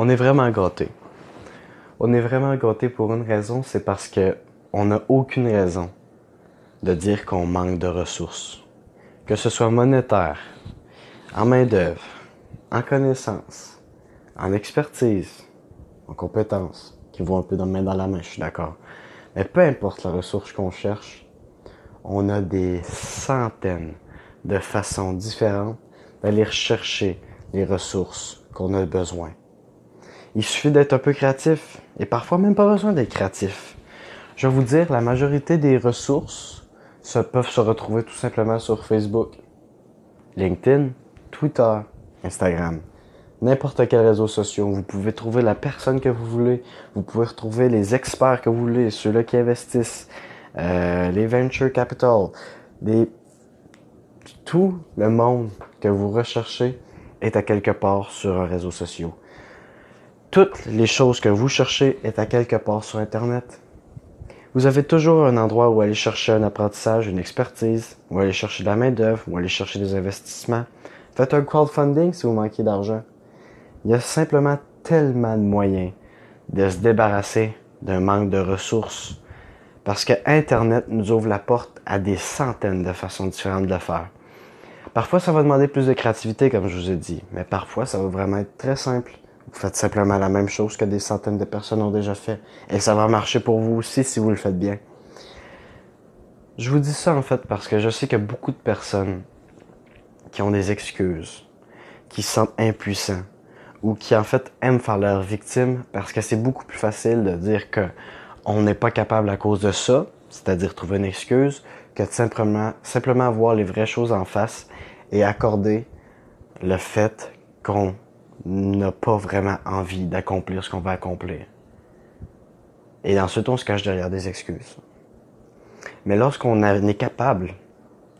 on est vraiment gâté. On est vraiment gâté pour une raison, c'est parce que on n'a aucune raison de dire qu'on manque de ressources. Que ce soit monétaire, en main-d'œuvre, en connaissance, en expertise, en compétences, qui vont un peu dans main dans la main, je suis d'accord. Mais peu importe la ressource qu'on cherche, on a des centaines de façons différentes d'aller chercher les ressources qu'on a besoin. Il suffit d'être un peu créatif et parfois même pas besoin d'être créatif. Je vais vous dire, la majorité des ressources se peuvent se retrouver tout simplement sur Facebook, LinkedIn, Twitter, Instagram, n'importe quel réseau social. Vous pouvez trouver la personne que vous voulez. Vous pouvez retrouver les experts que vous voulez, ceux-là qui investissent, euh, les venture capital, les... tout le monde que vous recherchez est à quelque part sur un réseau social. Toutes les choses que vous cherchez est à quelque part sur Internet. Vous avez toujours un endroit où aller chercher un apprentissage, une expertise, où aller chercher de la main-d'œuvre, où aller chercher des investissements. Faites un crowdfunding si vous manquez d'argent. Il y a simplement tellement de moyens de se débarrasser d'un manque de ressources parce que Internet nous ouvre la porte à des centaines de façons différentes de le faire. Parfois, ça va demander plus de créativité, comme je vous ai dit, mais parfois, ça va vraiment être très simple. Vous faites simplement la même chose que des centaines de personnes ont déjà fait, et ça va marcher pour vous aussi si vous le faites bien. Je vous dis ça en fait parce que je sais a beaucoup de personnes qui ont des excuses, qui se sentent impuissants, ou qui en fait aiment faire leur victime parce que c'est beaucoup plus facile de dire que on n'est pas capable à cause de ça, c'est-à-dire trouver une excuse, que de simplement, simplement voir les vraies choses en face et accorder le fait qu'on n'a pas vraiment envie d'accomplir ce qu'on va accomplir. Et ensuite, on se cache derrière des excuses. Mais lorsqu'on est capable,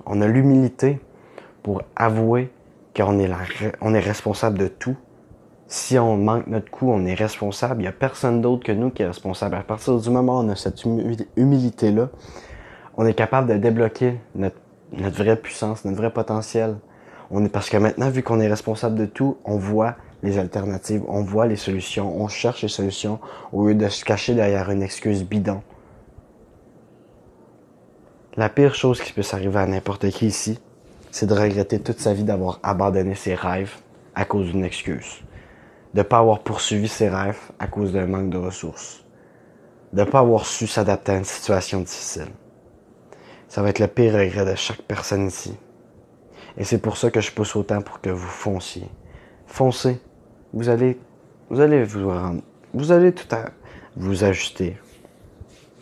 on a l'humilité pour avouer qu'on est, on est responsable de tout, si on manque notre coup, on est responsable. Il n'y a personne d'autre que nous qui est responsable. À partir du moment où on a cette humilité-là, on est capable de débloquer notre, notre vraie puissance, notre vrai potentiel. On est, parce que maintenant, vu qu'on est responsable de tout, on voit les alternatives, on voit les solutions, on cherche les solutions au lieu de se cacher derrière une excuse bidon. La pire chose qui peut s'arriver à n'importe qui ici, c'est de regretter toute sa vie d'avoir abandonné ses rêves à cause d'une excuse de ne pas avoir poursuivi ses rêves à cause d'un manque de ressources, de ne pas avoir su s'adapter à une situation difficile. Ça va être le pire regret de chaque personne ici. Et c'est pour ça que je pousse autant pour que vous fonciez. Foncez. Vous allez, vous allez vous rendre, vous allez tout à vous ajuster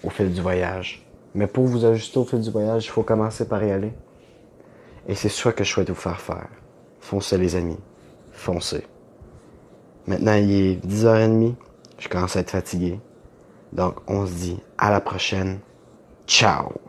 au fil du voyage. Mais pour vous ajuster au fil du voyage, il faut commencer par y aller. Et c'est ça que je souhaite vous faire faire. Foncez les amis. Foncez. Maintenant, il est 10h30. Je commence à être fatigué. Donc, on se dit à la prochaine. Ciao!